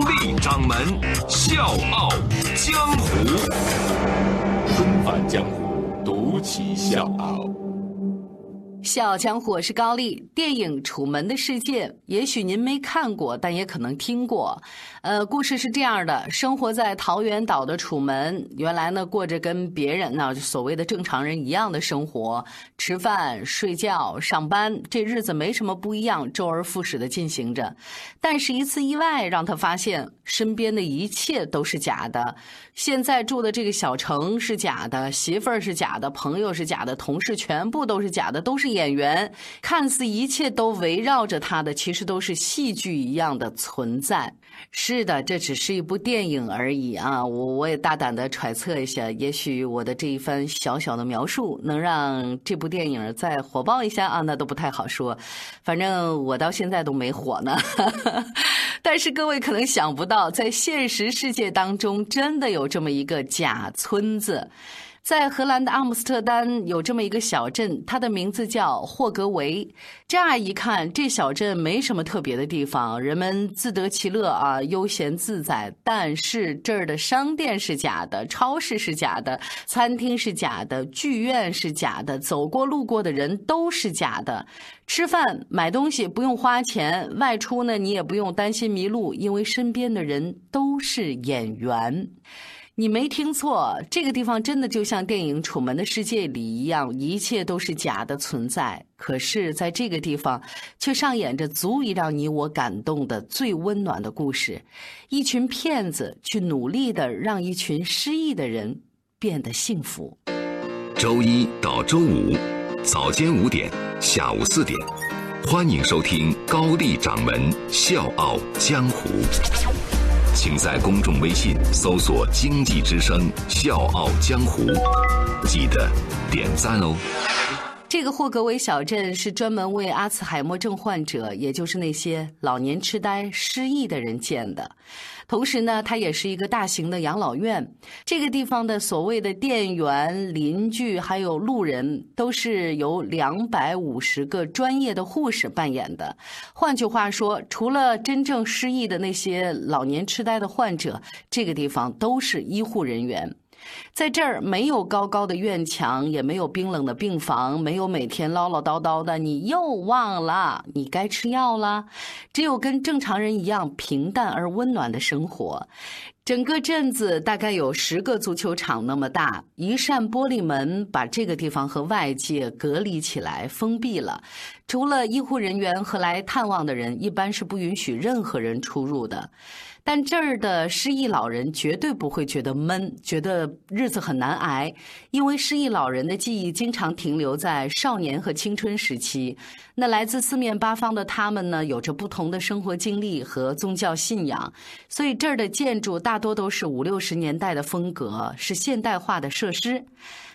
独立掌门笑傲江湖，重返江湖，独骑笑傲。笑傲江湖，我是高丽。电影《楚门的世界》，也许您没看过，但也可能听过。呃，故事是这样的：生活在桃源岛的楚门，原来呢过着跟别人呢所谓的正常人一样的生活，吃饭、睡觉、上班，这日子没什么不一样，周而复始的进行着。但是，一次意外让他发现，身边的一切都是假的。现在住的这个小城是假的，媳妇儿是假的，朋友是假的，同事全部都是假的，都是演员。看似一切都围绕着他的，其实都是戏剧一样的存在。是的，这只是一部电影而已啊！我我也大胆的揣测一下，也许我的这一番小小的描述能让这部电影再火爆一下啊，那都不太好说。反正我到现在都没火呢。但是各位可能想不到，在现实世界当中，真的有这么一个假村子。在荷兰的阿姆斯特丹有这么一个小镇，它的名字叫霍格维。乍一看，这小镇没什么特别的地方，人们自得其乐啊，悠闲自在。但是这儿的商店是假的，超市是假的，餐厅是假的，剧院是假的，走过路过的人都是假的。吃饭买东西不用花钱，外出呢你也不用担心迷路，因为身边的人都是演员。你没听错，这个地方真的就像电影《楚门的世界》里一样，一切都是假的存在。可是，在这个地方，却上演着足以让你我感动的最温暖的故事：一群骗子去努力的让一群失意的人变得幸福。周一到周五，早间五点，下午四点，欢迎收听高丽掌门笑傲江湖。请在公众微信搜索“经济之声笑傲江湖”，记得点赞哦。这个霍格韦小镇是专门为阿茨海默症患者，也就是那些老年痴呆、失忆的人建的。同时呢，它也是一个大型的养老院。这个地方的所谓的店员、邻居还有路人，都是由两百五十个专业的护士扮演的。换句话说，除了真正失忆的那些老年痴呆的患者，这个地方都是医护人员。在这儿没有高高的院墙，也没有冰冷的病房，没有每天唠唠叨叨的“你又忘了，你该吃药了”，只有跟正常人一样平淡而温暖的生活。整个镇子大概有十个足球场那么大，一扇玻璃门把这个地方和外界隔离起来，封闭了。除了医护人员和来探望的人，一般是不允许任何人出入的。但这儿的失忆老人绝对不会觉得闷，觉得日子很难挨，因为失忆老人的记忆经常停留在少年和青春时期。那来自四面八方的他们呢，有着不同的生活经历和宗教信仰，所以这儿的建筑大多都是五六十年代的风格，是现代化的设施。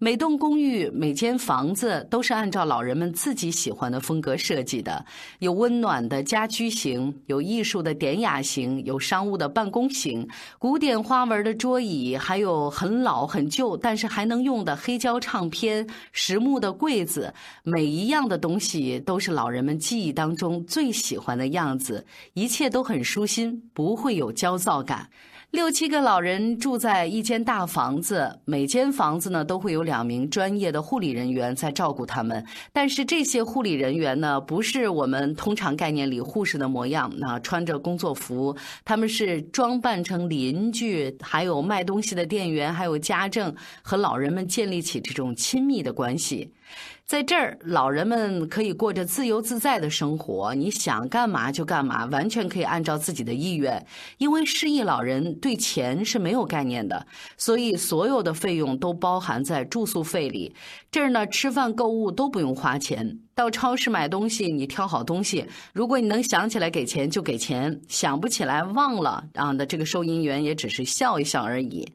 每栋公寓、每间房子都是按照老人们自己喜欢的风格设计的，有温暖的家居型，有艺术的典雅型，有商务的办公型，古典花纹的桌椅，还有很老很旧但是还能用的黑胶唱片、实木的柜子，每一样的东西都是老人们记忆当中最喜欢的样子，一切都很舒心，不会有焦躁感。六七个老人住在一间大房子，每间房子呢都会有两名专业的护理人员在照顾他们。但是这些护理人员呢，不是我们通常概念里护士的模样，那穿着工作服，他们是装扮成邻居，还有卖东西的店员，还有家政，和老人们建立起这种亲密的关系。在这儿，老人们可以过着自由自在的生活，你想干嘛就干嘛，完全可以按照自己的意愿。因为失忆老人对钱是没有概念的，所以所有的费用都包含在住宿费里。这儿呢，吃饭、购物都不用花钱。到超市买东西，你挑好东西，如果你能想起来给钱就给钱，想不起来忘了啊，那这个收银员也只是笑一笑而已。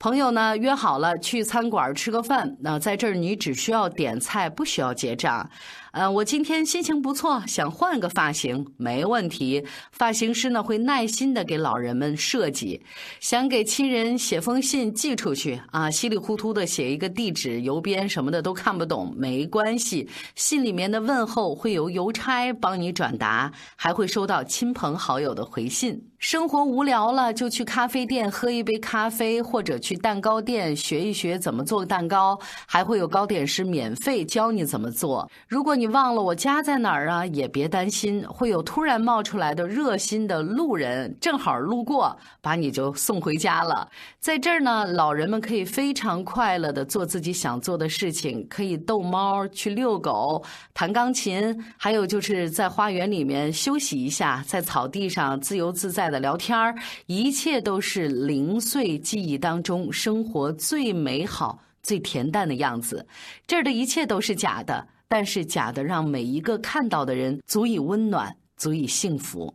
朋友呢约好了去餐馆吃个饭，那在这儿你只需要点菜，不需要结账。呃，我今天心情不错，想换个发型，没问题。发型师呢会耐心的给老人们设计。想给亲人写封信寄出去啊，稀里糊涂的写一个地址、邮编什么的都看不懂，没关系。信里面的问候会由邮差帮你转达，还会收到亲朋好友的回信。生活无聊了，就去咖啡店喝一杯咖啡，或者去蛋糕店学一学怎么做蛋糕，还会有糕点师免费教你怎么做。如果你忘了我家在哪儿啊？也别担心，会有突然冒出来的热心的路人，正好路过，把你就送回家了。在这儿呢，老人们可以非常快乐的做自己想做的事情，可以逗猫、去遛狗、弹钢琴，还有就是在花园里面休息一下，在草地上自由自在的聊天儿，一切都是零碎记忆当中生活最美好、最恬淡的样子。这儿的一切都是假的。但是假的让每一个看到的人足以温暖，足以幸福。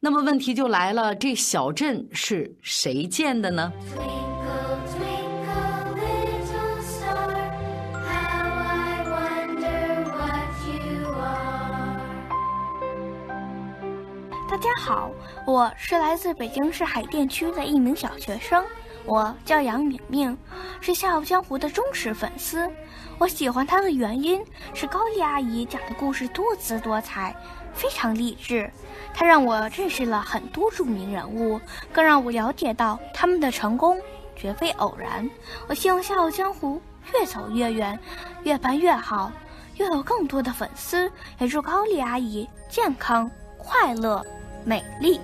那么问题就来了，这小镇是谁建的呢？大家好，我是来自北京市海淀区的一名小学生。我叫杨敏敏，是《笑傲江湖》的忠实粉丝。我喜欢她的原因是高丽阿姨讲的故事多姿多彩，非常励志。她让我认识了很多著名人物，更让我了解到他们的成功绝非偶然。我希望《笑傲江湖》越走越远，越办越好，拥有更多的粉丝。也祝高丽阿姨健康、快乐、美丽。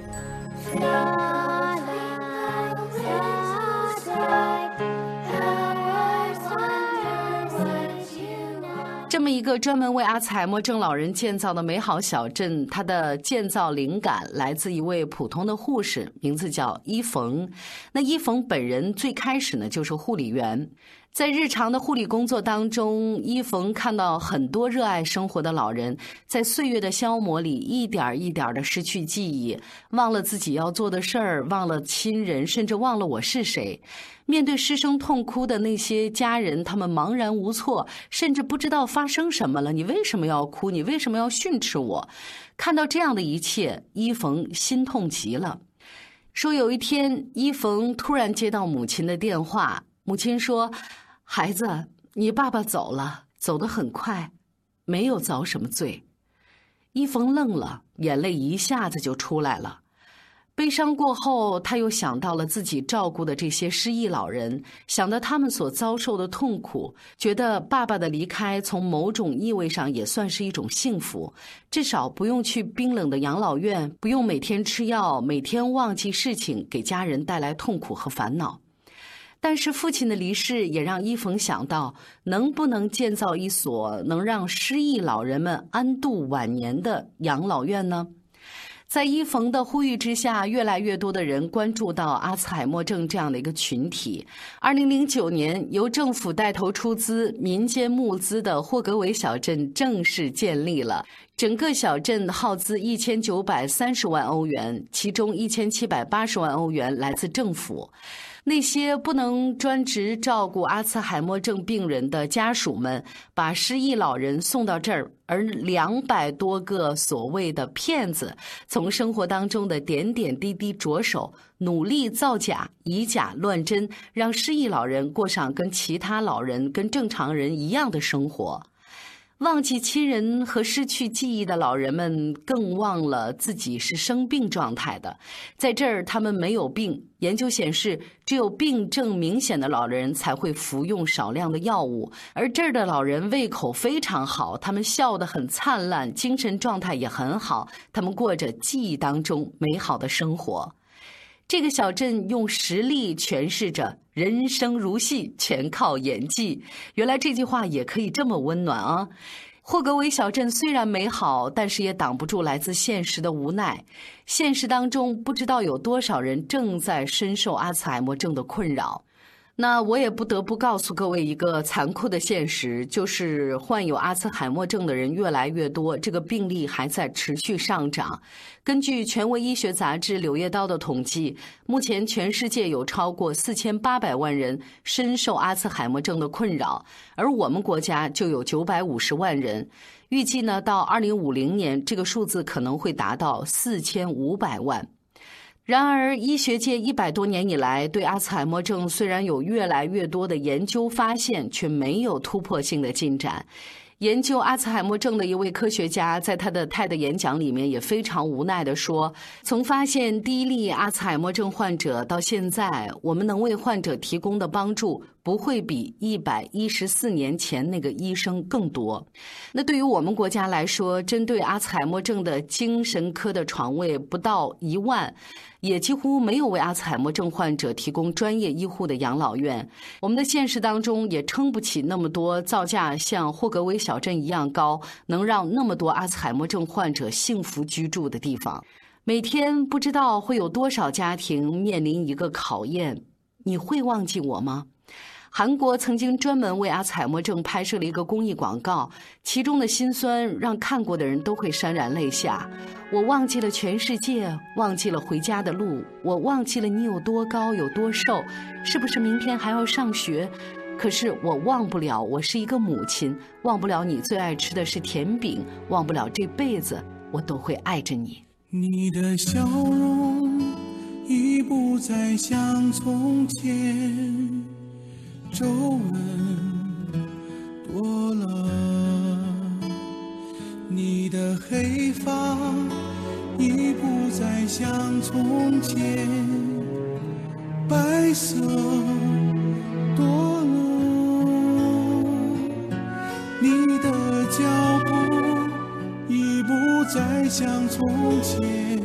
一个专门为阿兹海默症老人建造的美好小镇，它的建造灵感来自一位普通的护士，名字叫伊冯。那伊冯本人最开始呢就是护理员。在日常的护理工作当中，伊冯看到很多热爱生活的老人在岁月的消磨里一点一点的失去记忆，忘了自己要做的事儿，忘了亲人，甚至忘了我是谁。面对失声痛哭的那些家人，他们茫然无措，甚至不知道发生什么了。你为什么要哭？你为什么要训斥我？看到这样的一切，伊冯心痛极了。说有一天，伊冯突然接到母亲的电话。母亲说：“孩子，你爸爸走了，走得很快，没有遭什么罪。”伊冯愣了，眼泪一下子就出来了。悲伤过后，他又想到了自己照顾的这些失忆老人，想到他们所遭受的痛苦，觉得爸爸的离开从某种意味上也算是一种幸福，至少不用去冰冷的养老院，不用每天吃药，每天忘记事情，给家人带来痛苦和烦恼。但是父亲的离世也让伊冯想到，能不能建造一所能让失忆老人们安度晚年的养老院呢？在伊冯的呼吁之下，越来越多的人关注到阿兹海默症这样的一个群体。二零零九年，由政府带头出资、民间募资的霍格韦小镇正式建立了。整个小镇耗资一千九百三十万欧元，其中一千七百八十万欧元来自政府。那些不能专职照顾阿兹海默症病人的家属们，把失忆老人送到这儿，而两百多个所谓的骗子，从生活当中的点点滴滴着手，努力造假、以假乱真，让失忆老人过上跟其他老人、跟正常人一样的生活。忘记亲人和失去记忆的老人们，更忘了自己是生病状态的。在这儿，他们没有病。研究显示，只有病症明显的老人才会服用少量的药物。而这儿的老人胃口非常好，他们笑得很灿烂，精神状态也很好。他们过着记忆当中美好的生活。这个小镇用实力诠释着“人生如戏，全靠演技”。原来这句话也可以这么温暖啊！霍格韦小镇虽然美好，但是也挡不住来自现实的无奈。现实当中，不知道有多少人正在深受阿兹海默症的困扰。那我也不得不告诉各位一个残酷的现实，就是患有阿兹海默症的人越来越多，这个病例还在持续上涨。根据权威医学杂志《柳叶刀》的统计，目前全世界有超过四千八百万人深受阿兹海默症的困扰，而我们国家就有九百五十万人。预计呢，到二零五零年，这个数字可能会达到四千五百万。然而，医学界一百多年以来对阿兹海默症虽然有越来越多的研究发现，却没有突破性的进展。研究阿兹海默症的一位科学家在他的 TED 演讲里面也非常无奈地说：“从发现第一例阿兹海默症患者到现在，我们能为患者提供的帮助。”不会比一百一十四年前那个医生更多。那对于我们国家来说，针对阿兹海默症的精神科的床位不到一万，也几乎没有为阿兹海默症患者提供专业医护的养老院。我们的现实当中也撑不起那么多造价像霍格威小镇一样高，能让那么多阿兹海默症患者幸福居住的地方。每天不知道会有多少家庭面临一个考验：你会忘记我吗？韩国曾经专门为阿兹海默症拍摄了一个公益广告，其中的辛酸让看过的人都会潸然泪下。我忘记了全世界，忘记了回家的路，我忘记了你有多高有多瘦，是不是明天还要上学？可是我忘不了，我是一个母亲，忘不了你最爱吃的是甜饼，忘不了这辈子我都会爱着你。你的笑容已不再像从前。皱纹多了，你的黑发已不再像从前白色多了，你的脚步已不再像从前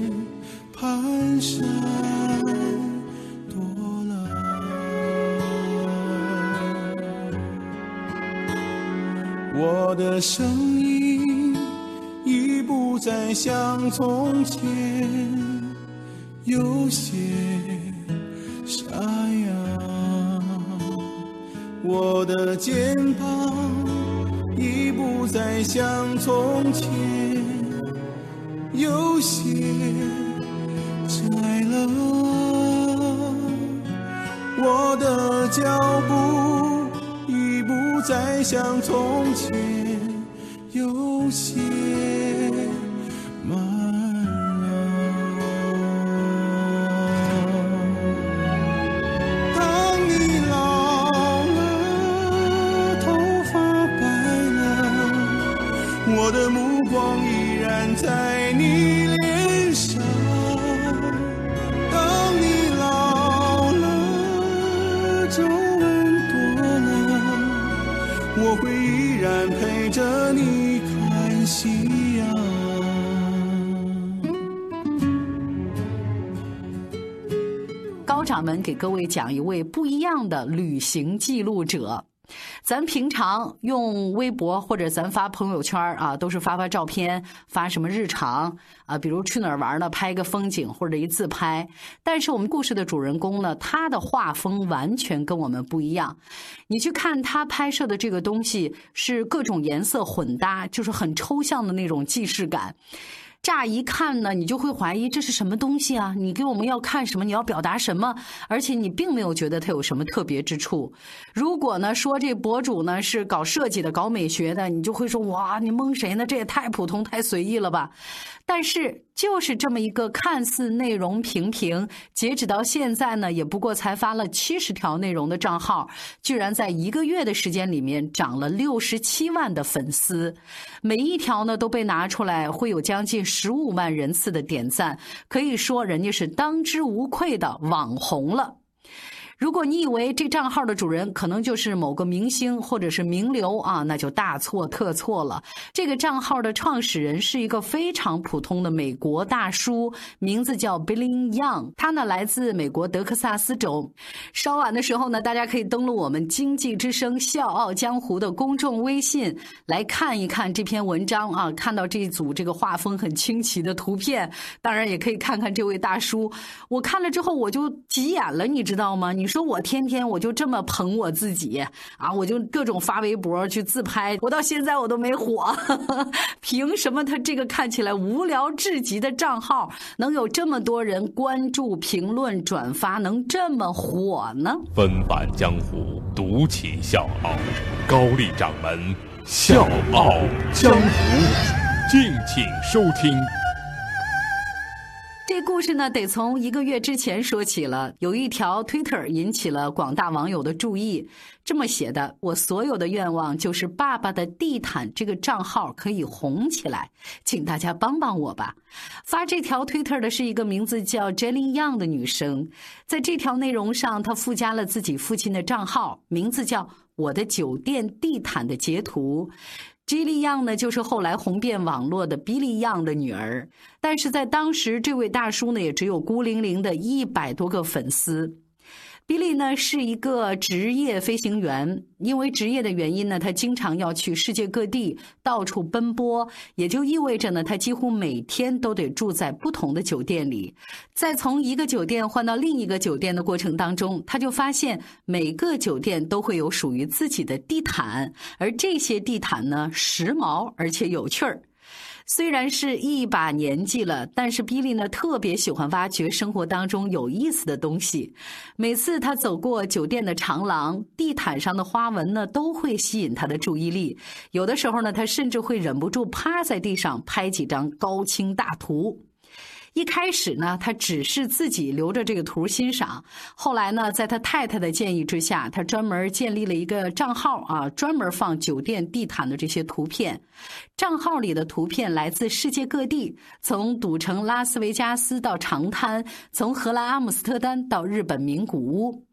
蹒跚。的声音已不再像从前有些沙哑，我的肩膀已不再像从前有些窄了，我的脚步。再像从前有些。依然陪着你看夕阳。高掌门给各位讲一位不一样的旅行记录者。咱平常用微博或者咱发朋友圈啊，都是发发照片，发什么日常啊，比如去哪儿玩呢，拍个风景或者一自拍。但是我们故事的主人公呢，他的画风完全跟我们不一样。你去看他拍摄的这个东西，是各种颜色混搭，就是很抽象的那种既视感。乍一看呢，你就会怀疑这是什么东西啊？你给我们要看什么？你要表达什么？而且你并没有觉得它有什么特别之处。如果呢说这博主呢是搞设计的、搞美学的，你就会说哇，你蒙谁呢？这也太普通、太随意了吧？但是，就是这么一个看似内容平平，截止到现在呢，也不过才发了七十条内容的账号，居然在一个月的时间里面涨了六十七万的粉丝，每一条呢都被拿出来，会有将近十五万人次的点赞，可以说人家是当之无愧的网红了。如果你以为这账号的主人可能就是某个明星或者是名流啊，那就大错特错了。这个账号的创始人是一个非常普通的美国大叔，名字叫 Billy Young。他呢来自美国德克萨斯州。稍晚的时候呢，大家可以登录我们经济之声《笑傲江湖》的公众微信来看一看这篇文章啊，看到这一组这个画风很清奇的图片。当然也可以看看这位大叔。我看了之后我就急眼了，你知道吗？你。你说我天天我就这么捧我自己啊，我就各种发微博去自拍，我到现在我都没火，凭什么他这个看起来无聊至极的账号能有这么多人关注、评论、转发，能这么火呢？纷繁江湖，独起笑傲，高丽掌门笑傲江湖，敬请收听。故事呢，得从一个月之前说起了。有一条 Twitter 引起了广大网友的注意，这么写的：“我所有的愿望就是爸爸的地毯这个账号可以红起来，请大家帮帮我吧。”发这条 Twitter 的是一个名字叫 Jenny Young 的女生，在这条内容上，她附加了自己父亲的账号，名字叫“我的酒店地毯”的截图。吉利样呢，就是后来红遍网络的比利样的女儿，但是在当时，这位大叔呢，也只有孤零零的一百多个粉丝。比利呢是一个职业飞行员，因为职业的原因呢，他经常要去世界各地到处奔波，也就意味着呢，他几乎每天都得住在不同的酒店里。在从一个酒店换到另一个酒店的过程当中，他就发现每个酒店都会有属于自己的地毯，而这些地毯呢，时髦而且有趣儿。虽然是一把年纪了，但是比利呢特别喜欢挖掘生活当中有意思的东西。每次他走过酒店的长廊，地毯上的花纹呢都会吸引他的注意力。有的时候呢，他甚至会忍不住趴在地上拍几张高清大图。一开始呢，他只是自己留着这个图欣赏。后来呢，在他太太的建议之下，他专门建立了一个账号啊，专门放酒店地毯的这些图片。账号里的图片来自世界各地，从赌城拉斯维加斯到长滩，从荷兰阿姆斯特丹到日本名古屋。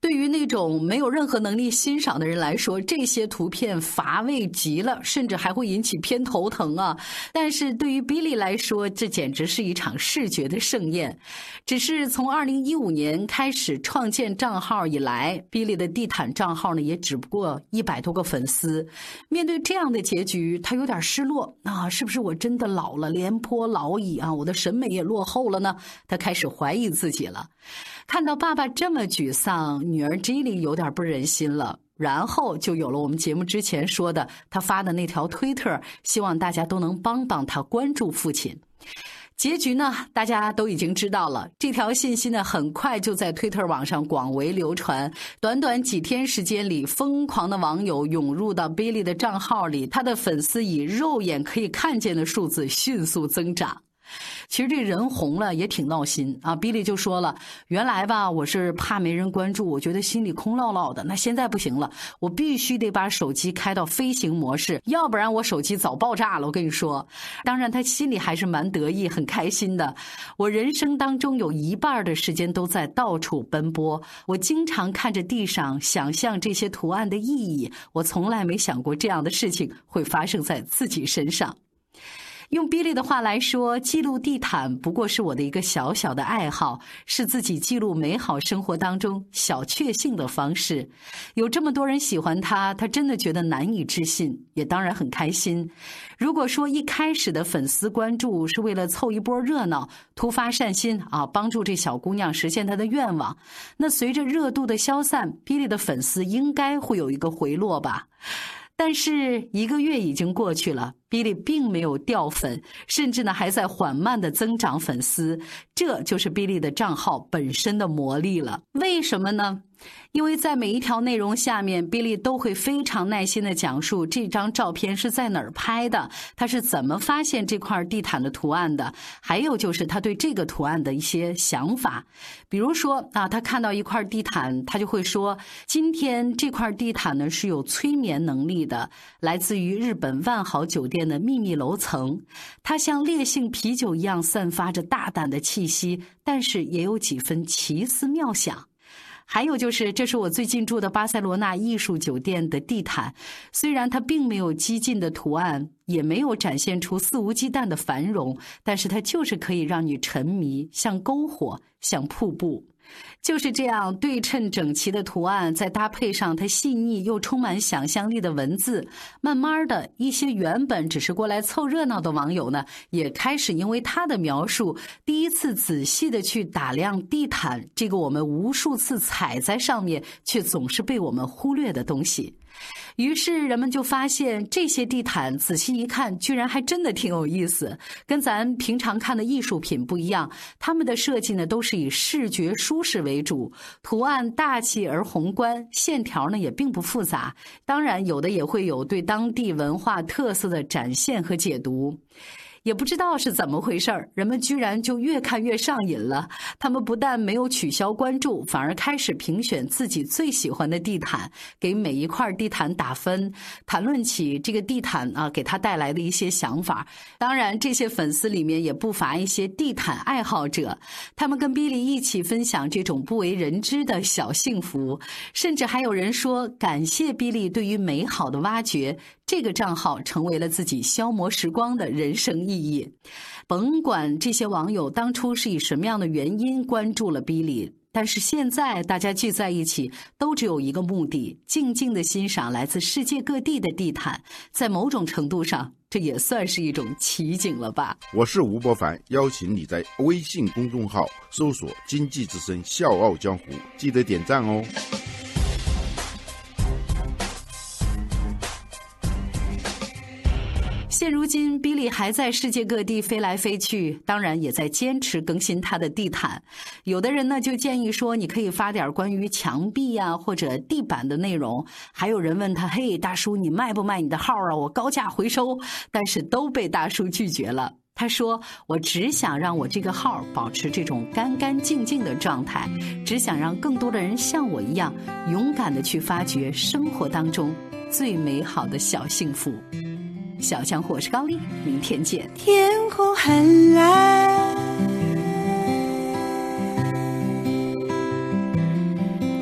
对于那种没有任何能力欣赏的人来说，这些图片乏味极了，甚至还会引起偏头疼啊！但是对于 Billy 来说，这简直是一场视觉的盛宴。只是从2015年开始创建账号以来，Billy 的地毯账号呢，也只不过一百多个粉丝。面对这样的结局，他有点失落啊！是不是我真的老了，廉颇老矣啊？我的审美也落后了呢？他开始怀疑自己了。看到爸爸这么沮丧，女儿 Jilly 有点不忍心了，然后就有了我们节目之前说的他发的那条推特，希望大家都能帮帮他，关注父亲。结局呢，大家都已经知道了。这条信息呢，很快就在推特网上广为流传。短短几天时间里，疯狂的网友涌入到 Billy 的账号里，他的粉丝以肉眼可以看见的数字迅速增长。其实这人红了也挺闹心啊！比利就说了：“原来吧，我是怕没人关注，我觉得心里空落落的。那现在不行了，我必须得把手机开到飞行模式，要不然我手机早爆炸了。我跟你说，当然他心里还是蛮得意、很开心的。我人生当中有一半的时间都在到处奔波，我经常看着地上，想象这些图案的意义。我从来没想过这样的事情会发生在自己身上。”用 Billy 的话来说，记录地毯不过是我的一个小小的爱好，是自己记录美好生活当中小确幸的方式。有这么多人喜欢他，他真的觉得难以置信，也当然很开心。如果说一开始的粉丝关注是为了凑一波热闹、突发善心啊，帮助这小姑娘实现她的愿望，那随着热度的消散，Billy 的粉丝应该会有一个回落吧。但是一个月已经过去了，Billy 并没有掉粉，甚至呢还在缓慢的增长粉丝，这就是 Billy 的账号本身的魔力了。为什么呢？因为在每一条内容下面比利都会非常耐心的讲述这张照片是在哪儿拍的，他是怎么发现这块地毯的图案的，还有就是他对这个图案的一些想法。比如说啊，他看到一块地毯，他就会说：“今天这块地毯呢是有催眠能力的，来自于日本万豪酒店的秘密楼层，它像烈性啤酒一样散发着大胆的气息，但是也有几分奇思妙想。”还有就是，这是我最近住的巴塞罗那艺术酒店的地毯。虽然它并没有激进的图案，也没有展现出肆无忌惮的繁荣，但是它就是可以让你沉迷，像篝火，像瀑布。就是这样对称整齐的图案，再搭配上它细腻又充满想象力的文字，慢慢的一些原本只是过来凑热闹的网友呢，也开始因为他的描述，第一次仔细的去打量地毯这个我们无数次踩在上面，却总是被我们忽略的东西。于是人们就发现，这些地毯仔细一看，居然还真的挺有意思，跟咱平常看的艺术品不一样。他们的设计呢，都是以视觉舒适为主，图案大气而宏观，线条呢也并不复杂。当然，有的也会有对当地文化特色的展现和解读。也不知道是怎么回事儿，人们居然就越看越上瘾了。他们不但没有取消关注，反而开始评选自己最喜欢的地毯，给每一块地毯打分，谈论起这个地毯啊给他带来的一些想法。当然，这些粉丝里面也不乏一些地毯爱好者，他们跟比利一起分享这种不为人知的小幸福，甚至还有人说感谢比利对于美好的挖掘。这个账号成为了自己消磨时光的人生意义。甭管这些网友当初是以什么样的原因关注了 Billy，但是现在大家聚在一起，都只有一个目的：静静的欣赏来自世界各地的地毯。在某种程度上，这也算是一种奇景了吧？我是吴伯凡，邀请你在微信公众号搜索“经济之声笑傲江湖”，记得点赞哦。现如今，比利还在世界各地飞来飞去，当然也在坚持更新他的地毯。有的人呢就建议说，你可以发点关于墙壁呀或者地板的内容。还有人问他：“嘿，大叔，你卖不卖你的号啊？我高价回收。”但是都被大叔拒绝了。他说：“我只想让我这个号保持这种干干净净的状态，只想让更多的人像我一样，勇敢的去发掘生活当中最美好的小幸福。”小江湖，我是高丽，明天见。天空很蓝，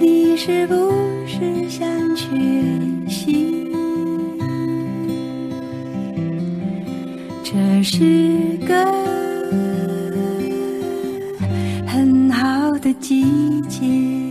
你是不是想去西？这是个很好的季节。